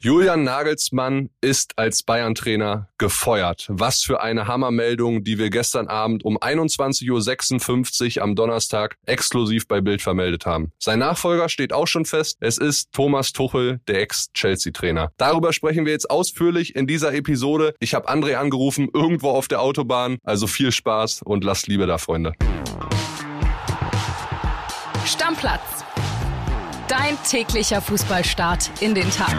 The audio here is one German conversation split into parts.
Julian Nagelsmann ist als Bayern-Trainer gefeuert. Was für eine Hammermeldung, die wir gestern Abend um 21.56 Uhr am Donnerstag exklusiv bei Bild vermeldet haben. Sein Nachfolger steht auch schon fest. Es ist Thomas Tuchel, der Ex-Chelsea-Trainer. Darüber sprechen wir jetzt ausführlich in dieser Episode. Ich habe André angerufen, irgendwo auf der Autobahn. Also viel Spaß und lasst Liebe da, Freunde. Stammplatz Dein täglicher Fußballstart in den Tag.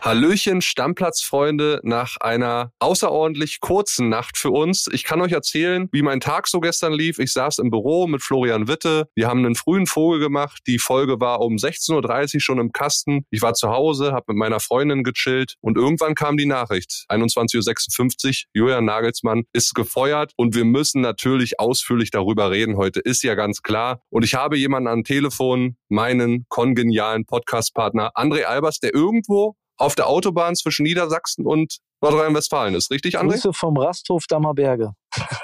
Hallöchen, Stammplatzfreunde, nach einer außerordentlich kurzen Nacht für uns. Ich kann euch erzählen, wie mein Tag so gestern lief. Ich saß im Büro mit Florian Witte. Wir haben einen frühen Vogel gemacht. Die Folge war um 16.30 Uhr schon im Kasten. Ich war zu Hause, habe mit meiner Freundin gechillt und irgendwann kam die Nachricht. 21.56 Uhr, Julian Nagelsmann ist gefeuert und wir müssen natürlich ausführlich darüber reden heute. Ist ja ganz klar. Und ich habe jemanden am Telefon, meinen kongenialen Podcastpartner André Albers, der irgendwo auf der Autobahn zwischen Niedersachsen und Nordrhein-Westfalen ist. Richtig, André? Grüße vom Rasthof Dammerberge.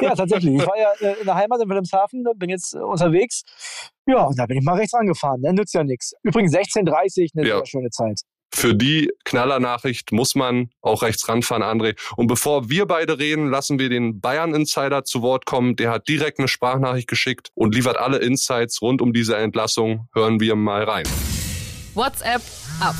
ja, tatsächlich. Ich war ja äh, in der Heimat in Wilhelmshaven, bin jetzt äh, unterwegs. Ja, und da bin ich mal rechts angefahren. Ne? Nützt ja nichts. Übrigens 16.30 eine ja. sehr schöne Zeit. Für die Knallernachricht muss man auch rechts ranfahren, André. Und bevor wir beide reden, lassen wir den Bayern-Insider zu Wort kommen. Der hat direkt eine Sprachnachricht geschickt und liefert alle Insights rund um diese Entlassung. Hören wir mal rein. WhatsApp ab.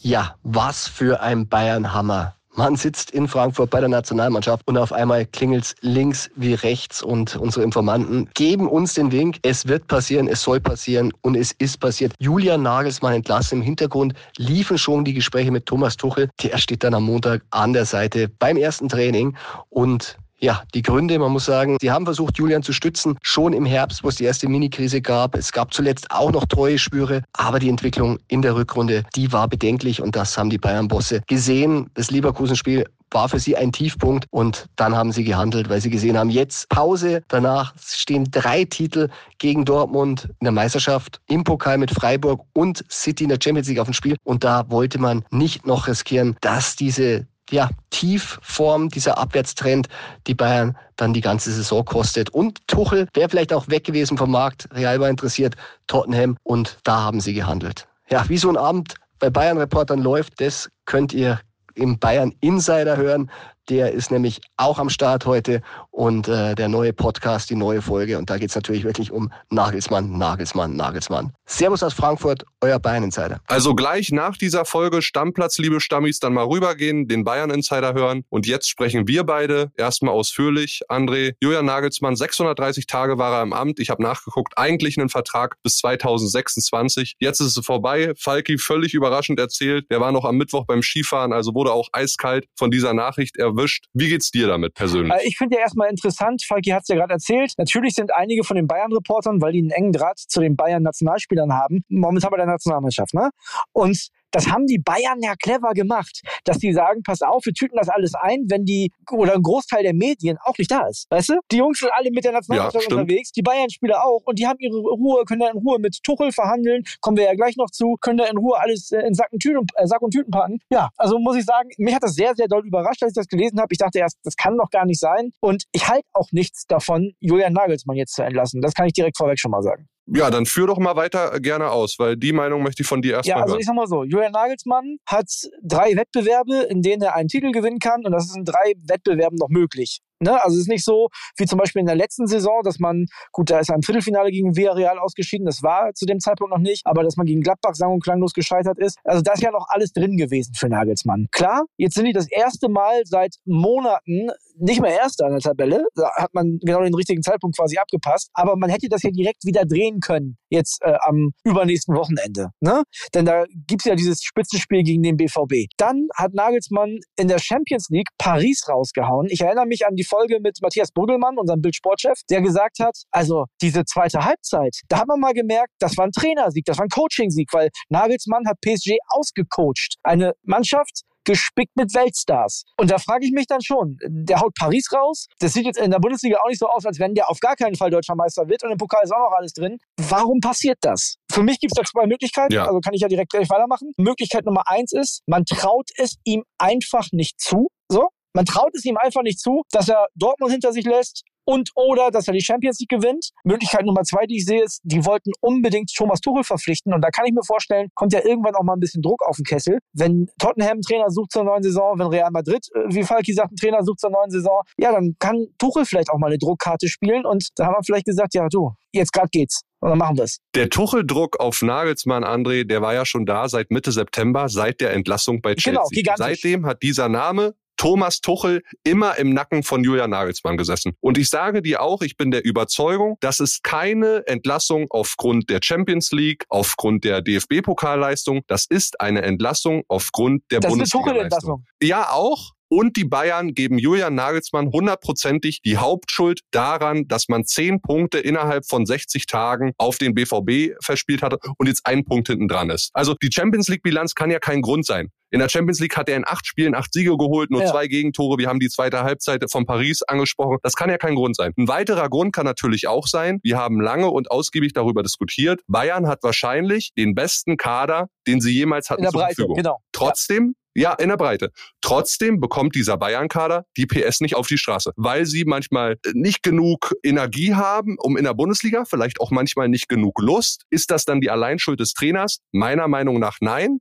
Ja, was für ein Bayern-Hammer. Man sitzt in Frankfurt bei der Nationalmannschaft und auf einmal klingelt's links wie rechts und unsere Informanten geben uns den Wink. Es wird passieren, es soll passieren und es ist passiert. Julian Nagelsmann entlassen. Im Hintergrund liefen schon die Gespräche mit Thomas Tuchel. Der steht dann am Montag an der Seite beim ersten Training und ja, die Gründe, man muss sagen, sie haben versucht, Julian zu stützen, schon im Herbst, wo es die erste Minikrise gab. Es gab zuletzt auch noch treue Spüre, aber die Entwicklung in der Rückrunde, die war bedenklich und das haben die Bayern-Bosse gesehen. Das Leverkusen-Spiel war für sie ein Tiefpunkt und dann haben sie gehandelt, weil sie gesehen haben, jetzt Pause, danach stehen drei Titel gegen Dortmund in der Meisterschaft, im Pokal mit Freiburg und City in der Champions League auf dem Spiel und da wollte man nicht noch riskieren, dass diese ja, Tiefform, dieser Abwärtstrend, die Bayern dann die ganze Saison kostet. Und Tuchel wäre vielleicht auch weg gewesen vom Markt. Real war interessiert, Tottenham und da haben sie gehandelt. Ja, wie so ein Abend bei Bayern-Reportern läuft, das könnt ihr im Bayern Insider hören. Der ist nämlich auch am Start heute und äh, der neue Podcast, die neue Folge. Und da geht es natürlich wirklich um Nagelsmann, Nagelsmann, Nagelsmann. Servus aus Frankfurt, euer Bayern Insider. Also gleich nach dieser Folge Stammplatz, liebe Stammis, dann mal rübergehen, den Bayern Insider hören. Und jetzt sprechen wir beide erstmal ausführlich. André, Julian Nagelsmann, 630 Tage war er im Amt. Ich habe nachgeguckt, eigentlich einen Vertrag bis 2026. Jetzt ist es vorbei. Falki völlig überraschend erzählt, der war noch am Mittwoch beim Skifahren, also wurde auch eiskalt von dieser Nachricht Er erwischt. Wie geht's dir damit persönlich? Äh, ich finde ja erstmal interessant, Falki hat es ja gerade erzählt. Natürlich sind einige von den Bayern-Reportern, weil die einen engen Draht zu den Bayern-Nationalspielern haben, momentan bei der Nationalmannschaft. Ne? Und das haben die Bayern ja clever gemacht, dass die sagen, pass auf, wir tüten das alles ein, wenn die oder ein Großteil der Medien auch nicht da ist. Weißt du? Die Jungs sind alle mit der Nationalmannschaft ja, unterwegs, die Bayern-Spieler auch und die haben ihre Ruhe, können da in Ruhe mit Tuchel verhandeln, kommen wir ja gleich noch zu, können da in Ruhe alles äh, in Sack und, Tüten, äh, Sack und Tüten packen. Ja, also muss ich sagen, mich hat das sehr, sehr doll überrascht, als ich das gelesen habe. Ich dachte erst, das kann doch gar nicht sein. Und ich halte auch nichts davon, Julian Nagelsmann jetzt zu entlassen. Das kann ich direkt vorweg schon mal sagen. Ja, dann führ doch mal weiter gerne aus, weil die Meinung möchte ich von dir erstmal Ja, also hören. ich sag mal so, Julian Nagelsmann hat drei Wettbewerbe, in denen er einen Titel gewinnen kann und das ist in drei Wettbewerben noch möglich. Ne? Also es ist nicht so wie zum Beispiel in der letzten Saison, dass man, gut, da ist ein Viertelfinale gegen Villarreal ausgeschieden, das war zu dem Zeitpunkt noch nicht, aber dass man gegen Gladbach sang- und klanglos gescheitert ist. Also da ist ja noch alles drin gewesen für Nagelsmann. Klar, jetzt sind die das erste Mal seit Monaten nicht mehr Erster an der Tabelle. Da hat man genau den richtigen Zeitpunkt quasi abgepasst. Aber man hätte das ja direkt wieder drehen können, jetzt äh, am übernächsten Wochenende. Ne? Denn da gibt's ja dieses Spitzenspiel gegen den BVB. Dann hat Nagelsmann in der Champions League Paris rausgehauen. Ich erinnere mich an die Folge mit Matthias Brüggelmann, unserem Bildsportchef, der gesagt hat, also diese zweite Halbzeit, da hat man mal gemerkt, das war ein Trainersieg, das war ein Coaching-Sieg, weil Nagelsmann hat PSG ausgecoacht. Eine Mannschaft, gespickt mit Weltstars. Und da frage ich mich dann schon, der haut Paris raus. Das sieht jetzt in der Bundesliga auch nicht so aus, als wenn der auf gar keinen Fall deutscher Meister wird und im Pokal ist auch noch alles drin. Warum passiert das? Für mich gibt es da zwei Möglichkeiten, ja. also kann ich ja direkt gleich weitermachen. Möglichkeit Nummer eins ist, man traut es ihm einfach nicht zu. So, man traut es ihm einfach nicht zu, dass er Dortmund hinter sich lässt, und oder dass er die Champions League gewinnt. Möglichkeit Nummer zwei, die ich sehe, ist, die wollten unbedingt Thomas Tuchel verpflichten und da kann ich mir vorstellen, kommt ja irgendwann auch mal ein bisschen Druck auf den Kessel. Wenn Tottenham Trainer sucht zur neuen Saison, wenn Real Madrid, äh, wie Falki sagt, einen Trainer sucht zur neuen Saison, ja, dann kann Tuchel vielleicht auch mal eine Druckkarte spielen und da haben wir vielleicht gesagt, ja du, jetzt gerade geht's. Und dann machen wir es. Der Tucheldruck auf Nagelsmann, André, der war ja schon da seit Mitte September, seit der Entlassung bei Chelsea. Genau, gigantisch. Seitdem hat dieser Name Thomas Tuchel immer im Nacken von Julian Nagelsmann gesessen. Und ich sage dir auch, ich bin der Überzeugung, dass es keine Entlassung aufgrund der Champions League, aufgrund der DFB-Pokalleistung, das ist eine Entlassung aufgrund der Bundesliga-Leistung. Ja, auch, und die Bayern geben Julian Nagelsmann hundertprozentig die Hauptschuld daran, dass man zehn Punkte innerhalb von 60 Tagen auf den BVB verspielt hatte und jetzt ein Punkt hinten dran ist. Also die Champions League Bilanz kann ja kein Grund sein. In der Champions League hat er in acht Spielen acht Siege geholt, nur ja. zwei Gegentore. Wir haben die zweite Halbzeit von Paris angesprochen. Das kann ja kein Grund sein. Ein weiterer Grund kann natürlich auch sein, wir haben lange und ausgiebig darüber diskutiert. Bayern hat wahrscheinlich den besten Kader, den sie jemals hatten zur Breite, Verfügung. Genau. Trotzdem ja, in der Breite. Trotzdem bekommt dieser Bayern-Kader die PS nicht auf die Straße, weil sie manchmal nicht genug Energie haben, um in der Bundesliga, vielleicht auch manchmal nicht genug Lust. Ist das dann die Alleinschuld des Trainers? Meiner Meinung nach nein.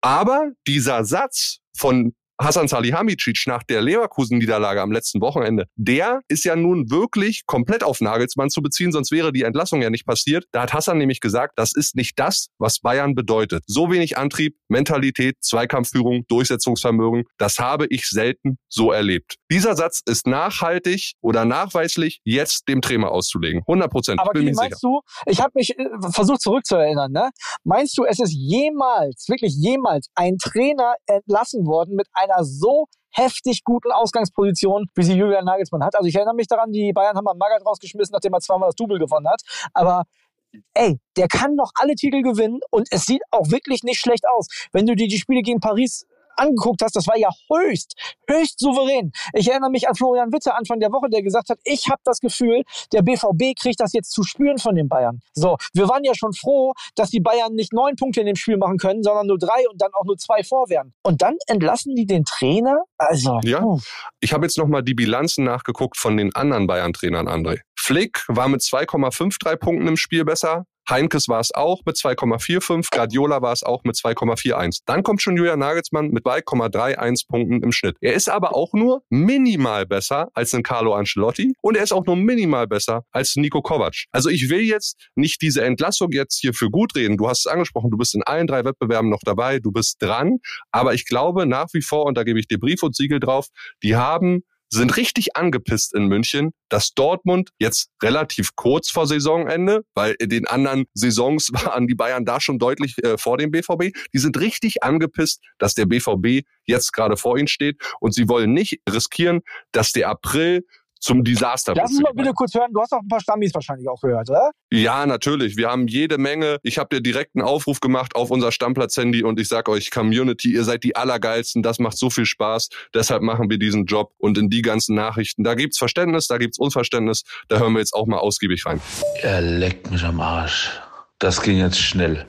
Aber dieser Satz von Hasan Salihamidzic nach der Leverkusen-Niederlage am letzten Wochenende, der ist ja nun wirklich komplett auf Nagelsmann zu beziehen, sonst wäre die Entlassung ja nicht passiert. Da hat Hassan nämlich gesagt, das ist nicht das, was Bayern bedeutet. So wenig Antrieb, Mentalität, Zweikampfführung, Durchsetzungsvermögen, das habe ich selten so erlebt. Dieser Satz ist nachhaltig oder nachweislich jetzt dem Trainer auszulegen. 100 Prozent. Aber bin mir meinst sicher. du, ich habe mich äh, versucht zurückzuerinnern, ne? Meinst du, es ist jemals, wirklich jemals ein Trainer entlassen worden mit einer einer so heftig guten Ausgangsposition, wie sie Julian Nagelsmann hat. Also ich erinnere mich daran, die Bayern haben mal Magath rausgeschmissen, nachdem er zweimal das Double gewonnen hat. Aber ey, der kann noch alle Titel gewinnen und es sieht auch wirklich nicht schlecht aus. Wenn du dir die Spiele gegen Paris angeguckt hast, das war ja höchst, höchst souverän. Ich erinnere mich an Florian Witte Anfang der Woche, der gesagt hat, ich habe das Gefühl, der BVB kriegt das jetzt zu spüren von den Bayern. So, wir waren ja schon froh, dass die Bayern nicht neun Punkte in dem Spiel machen können, sondern nur drei und dann auch nur zwei vor werden. Und dann entlassen die den Trainer? Also. Ja, ich habe jetzt nochmal die Bilanzen nachgeguckt von den anderen Bayern-Trainern, André. Flick war mit 2,53 Punkten im Spiel besser. Heinkes war es auch mit 2,45, Guardiola war es auch mit 2,41. Dann kommt schon Julian Nagelsmann mit 2,31 Punkten im Schnitt. Er ist aber auch nur minimal besser als ein Carlo Ancelotti und er ist auch nur minimal besser als Nico Kovac. Also ich will jetzt nicht diese Entlassung jetzt hier für gut reden. Du hast es angesprochen, du bist in allen drei Wettbewerben noch dabei, du bist dran, aber ich glaube nach wie vor, und da gebe ich dir Brief und Siegel drauf, die haben sind richtig angepisst in München, dass Dortmund jetzt relativ kurz vor Saisonende, weil in den anderen Saisons waren die Bayern da schon deutlich äh, vor dem BVB, die sind richtig angepisst, dass der BVB jetzt gerade vor ihnen steht. Und sie wollen nicht riskieren, dass der April zum Desaster. Lass uns mal bitte kurz hören. Du hast auch ein paar Stammis wahrscheinlich auch gehört, oder? Ja, natürlich. Wir haben jede Menge. Ich habe dir direkt einen Aufruf gemacht auf unser Stammplatz-Handy und ich sag euch, Community, ihr seid die Allergeilsten. Das macht so viel Spaß. Deshalb machen wir diesen Job. Und in die ganzen Nachrichten, da gibt's Verständnis, da gibt's Unverständnis. Da hören wir jetzt auch mal ausgiebig rein. Er leckt mich am Arsch. Das ging jetzt schnell.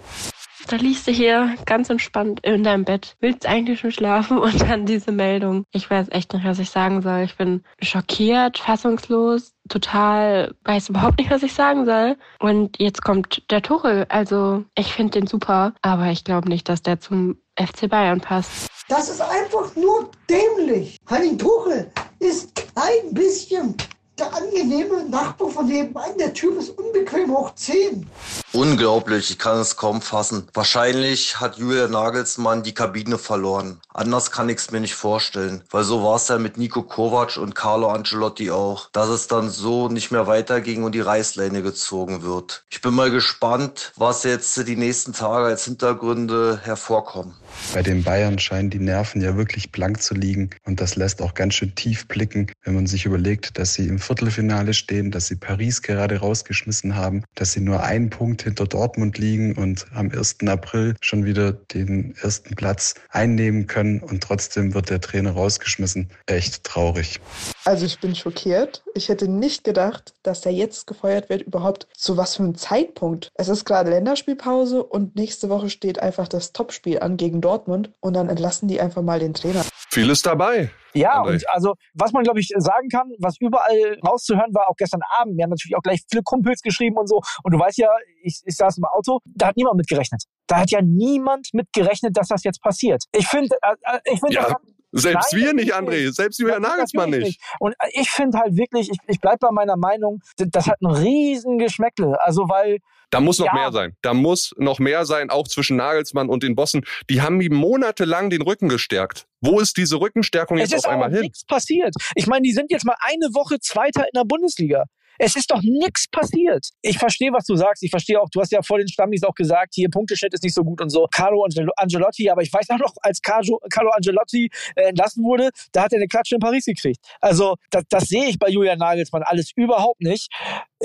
Da liegst du hier ganz entspannt in deinem Bett, willst eigentlich schon schlafen und dann diese Meldung. Ich weiß echt nicht, was ich sagen soll. Ich bin schockiert, fassungslos, total, weiß überhaupt nicht, was ich sagen soll. Und jetzt kommt der Tuchel. Also ich finde den super, aber ich glaube nicht, dass der zum FC Bayern passt. Das ist einfach nur dämlich. Henning Tuchel ist kein bisschen der angenehme Nachbar von nebenan. Der Typ ist unbequem hoch 10. Unglaublich, ich kann es kaum fassen. Wahrscheinlich hat Julia Nagelsmann die Kabine verloren. Anders kann ich es mir nicht vorstellen. Weil so war es ja mit Nico Kovac und Carlo Ancelotti auch. Dass es dann so nicht mehr weiterging und die Reißleine gezogen wird. Ich bin mal gespannt, was jetzt die nächsten Tage als Hintergründe hervorkommen. Bei den Bayern scheinen die Nerven ja wirklich blank zu liegen. Und das lässt auch ganz schön tief blicken, wenn man sich überlegt, dass sie im Viertelfinale stehen, dass sie Paris gerade rausgeschmissen haben, dass sie nur einen Punkt hinter Dortmund liegen und am 1. April schon wieder den ersten Platz einnehmen können und trotzdem wird der Trainer rausgeschmissen. Echt traurig. Also ich bin schockiert. Ich hätte nicht gedacht, dass der jetzt gefeuert wird, überhaupt zu was für einem Zeitpunkt. Es ist gerade Länderspielpause und nächste Woche steht einfach das Topspiel an gegen Dortmund und dann entlassen die einfach mal den Trainer. Vieles dabei. Ja, André. und also, was man, glaube ich, sagen kann, was überall rauszuhören war, auch gestern Abend, wir haben natürlich auch gleich viele Kumpels geschrieben und so. Und du weißt ja, ich, ich saß im Auto, da hat niemand mit gerechnet. Da hat ja niemand mit gerechnet, dass das jetzt passiert. Ich finde, äh, äh, ich finde, Ja, das hat- Selbst Nein, wir nicht, André. Selbst Julian Nagelsmann natürlich nicht. Und ich finde halt wirklich, ich, ich bleib bei meiner Meinung, das hat einen riesen Geschmäckle. Also, weil Da muss noch Ja. mehr sein. Da muss noch mehr sein, auch zwischen Nagelsmann und den Bossen. Die haben ihm monatelang den Rücken gestärkt. Wo ist diese Rückenstärkung es jetzt ist auf einmal hin? nichts passiert. Ich meine, die sind jetzt mal eine Woche Zweiter in der Bundesliga. Es ist doch nichts passiert. Ich verstehe, was du sagst. Ich verstehe auch, du hast ja vor den Stammis auch gesagt, hier Punkteschnitt ist nicht so gut und so. Carlo Angel Angelotti, aber ich weiß auch noch, als Carlo, Carlo Angelotti äh, entlassen wurde, da hat er eine Klatsche in Paris gekriegt. Also das, das sehe ich bei Julian Nagelsmann alles überhaupt nicht.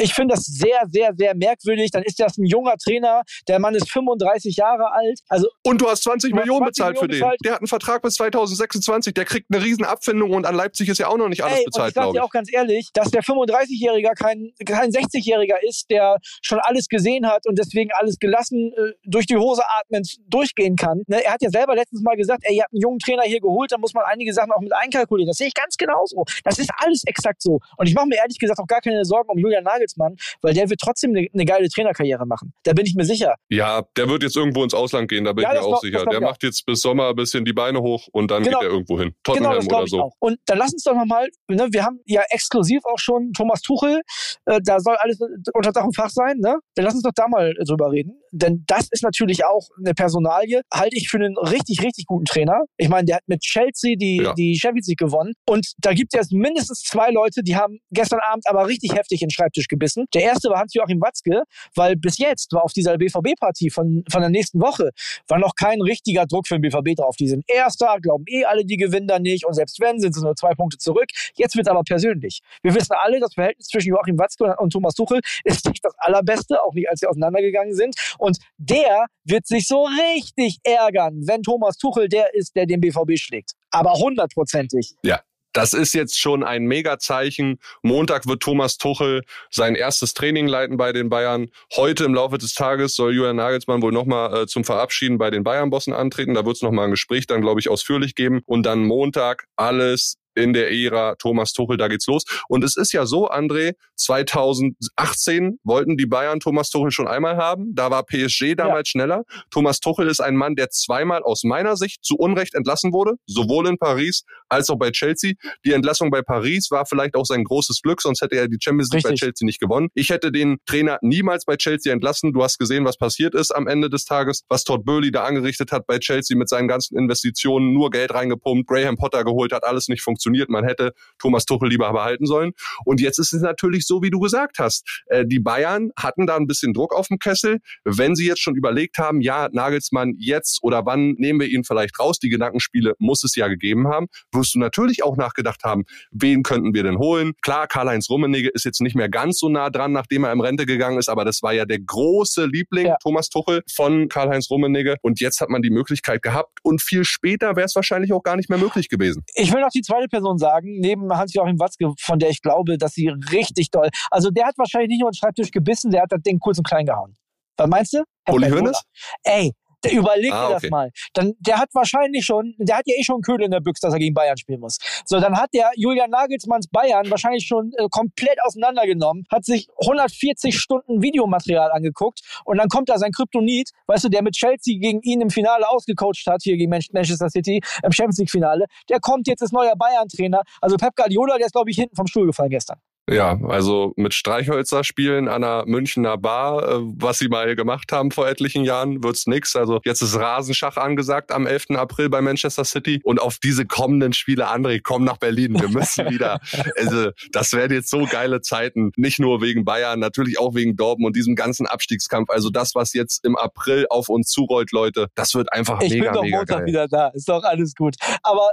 Ich finde das sehr, sehr, sehr merkwürdig. Dann ist das ein junger Trainer. Der Mann ist 35 Jahre alt. Also Und du hast 20 Du hast Millionen 20 bezahlt für Millionen den. bezahlt. Der hat einen Vertrag bis 2026. Der kriegt eine riesen Abfindung und an Leipzig ist ja auch noch nicht alles Ey, und bezahlt, ich sag glaube dir ich. auch ganz ehrlich, dass der 35-Jähriger kein, kein 60-Jähriger ist, der schon alles gesehen hat und deswegen alles gelassen äh, durch die Hose atmend durchgehen kann. Ne, er hat ja selber letztens mal gesagt, ey, ihr habt einen jungen Trainer hier geholt, da muss man einige Sachen auch mit einkalkulieren. Das sehe ich ganz genauso. Das ist alles exakt so. Und ich mache mir ehrlich gesagt auch gar keine Sorgen um Julian Nagelsmann, weil der wird trotzdem eine, eine geile Trainerkarriere machen. Da bin ich mir sicher. Ja, der wird jetzt irgendwo ins Ausland gehen, da bin Ja, ich mir auch sicher. Der macht jetzt bis Sommer ein bisschen die Beine hoch und dann Genau. geht er irgendwo hin. Genau, Tottenham das glaube oder ich so. auch. Und dann lass uns doch nochmal, ne, wir haben ja exklusiv auch schon Thomas Tuchel, äh, da soll alles unter Dach und Fach sein, ne? Dann lass uns doch da mal drüber reden. Denn das ist natürlich auch eine Personalie, halte ich für einen richtig, richtig guten Trainer. Ich meine, der hat mit Chelsea die, Ja. die Champions League gewonnen. Und da gibt es mindestens zwei Leute, die haben gestern Abend aber richtig heftig in den Schreibtisch gebissen. Der erste war Hans-Joachim Watzke, weil bis jetzt war auf dieser BVB-Partie von, von der nächsten Woche war noch kein richtiger Druck für den BVB drauf. Die sind Erster, glauben eh alle, die gewinnen da nicht. Und selbst wenn, sind sie nur zwei Punkte zurück. Jetzt wird es aber persönlich. Wir wissen alle, das Verhältnis zwischen Joachim Watzke und, und Thomas Tuchel ist nicht das allerbeste, auch nicht als sie auseinandergegangen sind. Und der wird sich so richtig ärgern, wenn Thomas Tuchel der ist, der den BVB schlägt. Aber hundertprozentig. Ja. Das ist jetzt schon ein Mega-Zeichen. Montag wird Thomas Tuchel sein erstes Training leiten bei den Bayern. Heute im Laufe des Tages soll Julian Nagelsmann wohl nochmal äh, zum Verabschieden bei den Bayern-Bossen antreten. Da wird es nochmal ein Gespräch dann, glaube ich, ausführlich geben. Und dann Montag alles in der Ära Thomas Tuchel, da geht's los. Und es ist ja so, André, 2018 wollten die Bayern Thomas Tuchel schon einmal haben. Da war PSG damals schneller. Thomas Tuchel ist ein Mann, der zweimal aus meiner Sicht zu Unrecht entlassen wurde, sowohl in Paris als auch bei Chelsea. Die Entlassung bei Paris war vielleicht auch sein großes Glück, sonst hätte er die Champions League Richtig. bei Chelsea nicht gewonnen. Ich hätte den Trainer niemals bei Chelsea entlassen. Du hast gesehen, was passiert ist am Ende des Tages, was Todd Burley da angerichtet hat bei Chelsea mit seinen ganzen Investitionen, nur Geld reingepumpt, Graham Potter geholt, hat alles nicht funktioniert. Man hätte Thomas Tuchel lieber behalten sollen. Und jetzt ist es natürlich so, wie du gesagt hast. Äh, die Bayern hatten da ein bisschen Druck auf dem Kessel. Wenn sie jetzt schon überlegt haben, ja, Nagelsmann jetzt oder wann nehmen wir ihn vielleicht raus, die Gedankenspiele muss es ja gegeben haben, wirst du natürlich auch nachgedacht haben, wen könnten wir denn holen? Klar, Karl-Heinz Rummenigge ist jetzt nicht mehr ganz so nah dran, nachdem er in Rente gegangen ist, aber das war ja der große Liebling, Ja. Thomas Tuchel, von Karl-Heinz Rummenigge. Und jetzt hat man die Möglichkeit gehabt und viel später wäre es wahrscheinlich auch gar nicht mehr möglich gewesen. Ich will noch die zweite Person sagen, neben Hans-Joachim Watzke, von der ich glaube, dass sie richtig doll. Also der hat wahrscheinlich nicht nur den Schreibtisch gebissen, der hat das Ding kurz und klein gehauen. Was meinst du? Herr Uli Hoeneß? Ey, der überleg Ah, dir okay. das mal. Dann, der hat wahrscheinlich schon, der hat ja eh schon Köhle in der Büchse, dass er gegen Bayern spielen muss. So, dann hat der Julian Nagelsmanns Bayern wahrscheinlich schon äh, komplett auseinandergenommen, hat sich 140 Stunden Videomaterial angeguckt und dann kommt da sein Kryptonit, weißt du, der mit Chelsea gegen ihn im Finale ausgecoacht hat, hier gegen Man- Manchester City im Champions League Finale. Der kommt jetzt als neuer Bayern-Trainer. Also Pep Guardiola, der ist, glaube ich, hinten vom Stuhl gefallen gestern. Ja, also mit Streichhölzer spielen an einer Münchner Bar, äh, was sie mal gemacht haben vor etlichen Jahren, wird's nix. Also jetzt ist Rasenschach angesagt am 11. April bei Manchester City und auf diese kommenden Spiele, André, komm nach Berlin, wir müssen wieder. Also das werden jetzt so geile Zeiten, nicht nur wegen Bayern, natürlich auch wegen Dortmund und diesem ganzen Abstiegskampf. Also das, was jetzt im April auf uns zurollt, Leute, das wird einfach Ich mega, bin doch mega Montag geil. wieder da. Ist doch alles gut. Aber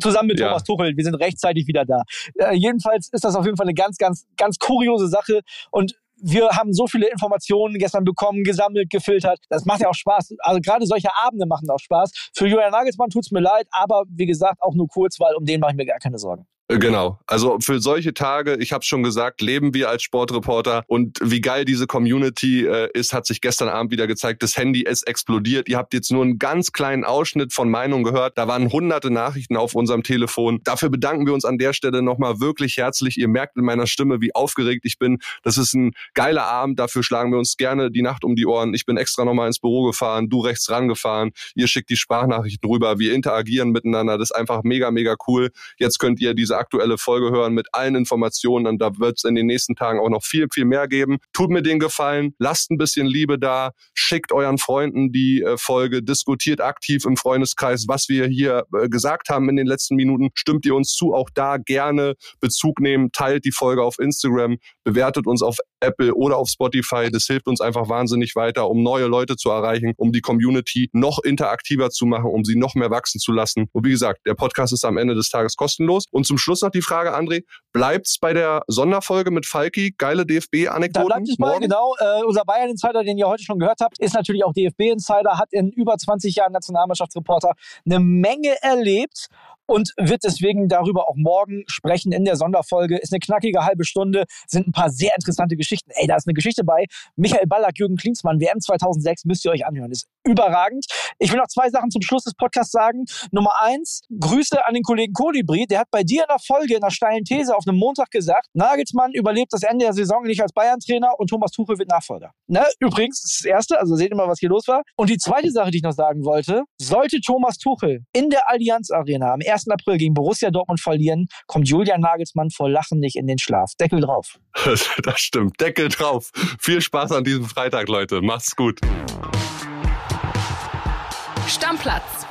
zusammen mit Ja. Thomas Tuchel, wir sind rechtzeitig wieder da. Äh, jedenfalls ist das auf jeden Fall eine ganz, ganz, ganz kuriose Sache. Und wir haben so viele Informationen gestern bekommen, gesammelt, gefiltert. Das macht ja auch Spaß. Also gerade solche Abende machen auch Spaß. Für Julian Nagelsmann tut's mir leid, aber wie gesagt, auch nur kurz, weil um den mache ich mir gar keine Sorgen. Äh, genau. Also für solche Tage, ich habe schon gesagt, leben wir als Sportreporter und wie geil diese Community äh, ist, hat sich gestern Abend wieder gezeigt. Das Handy ist explodiert. Ihr habt jetzt nur einen ganz kleinen Ausschnitt von Meinung gehört. Da waren hunderte Nachrichten auf unserem Telefon. Dafür bedanken wir uns an der Stelle nochmal wirklich herzlich. Ihr merkt in meiner Stimme, wie aufgeregt ich bin. Das ist ein geiler Abend. Dafür schlagen wir uns gerne die Nacht um die Ohren. Ich bin extra nochmal ins Büro gefahren, du rechts rangefahren. Ihr schickt die Sprachnachrichten rüber. Wir interagieren miteinander. Das ist einfach mega, mega cool. Jetzt könnt ihr diese aktuelle Folge hören mit allen Informationen und da wird es in den nächsten Tagen auch noch viel, viel mehr geben. Tut mir den Gefallen, lasst ein bisschen Liebe da, schickt euren Freunden die äh, Folge, diskutiert aktiv im Freundeskreis, was wir hier äh, gesagt haben in den letzten Minuten. Stimmt ihr uns zu, auch da gerne Bezug nehmen, teilt die Folge auf Instagram, bewertet uns auf Apple oder auf Spotify. Das hilft uns einfach wahnsinnig weiter, um neue Leute zu erreichen, um die Community noch interaktiver zu machen, um sie noch mehr wachsen zu lassen. Und wie gesagt, der Podcast ist am Ende des Tages kostenlos. Und zum Schluss noch die Frage, André, bleibt's bei der Sonderfolge mit Falki? Geile DFB-Anekdoten? Da bleibt es mal, genau. Äh, unser Bayern-Insider, den ihr heute schon gehört habt, ist natürlich auch DFB-Insider, hat in über 20 Jahren Nationalmannschaftsreporter eine Menge erlebt und wird deswegen darüber auch morgen sprechen in der Sonderfolge. Ist eine knackige halbe Stunde, sind ein paar sehr interessante Geschichten. Ey, da ist eine Geschichte bei. Michael Ballack, Jürgen Klinsmann, WM 2006, müsst ihr euch anhören. Ist überragend. Ich will noch zwei Sachen zum Schluss des Podcasts sagen. Nummer eins, Grüße an den Kollegen Kolibri. Der hat bei dir in der Folge, in der steilen These auf einem Montag gesagt, Nagelsmann überlebt das Ende der Saison nicht als Bayern-Trainer und Thomas Tuchel wird Nachfolger. Ne? Übrigens, das ist das Erste, also seht ihr mal, was hier los war. Und die zweite Sache, die ich noch sagen wollte, sollte Thomas Tuchel in der Allianz Arena am 1. April gegen Borussia Dortmund verlieren, kommt Julian Nagelsmann vor Lachen nicht in den Schlaf. Deckel drauf. das stimmt. Deckel drauf. Viel Spaß an diesem Freitag, Leute. Macht's gut. Stammplatz.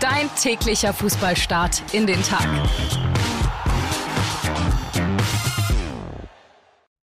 Dein täglicher Fußballstart in den Tag.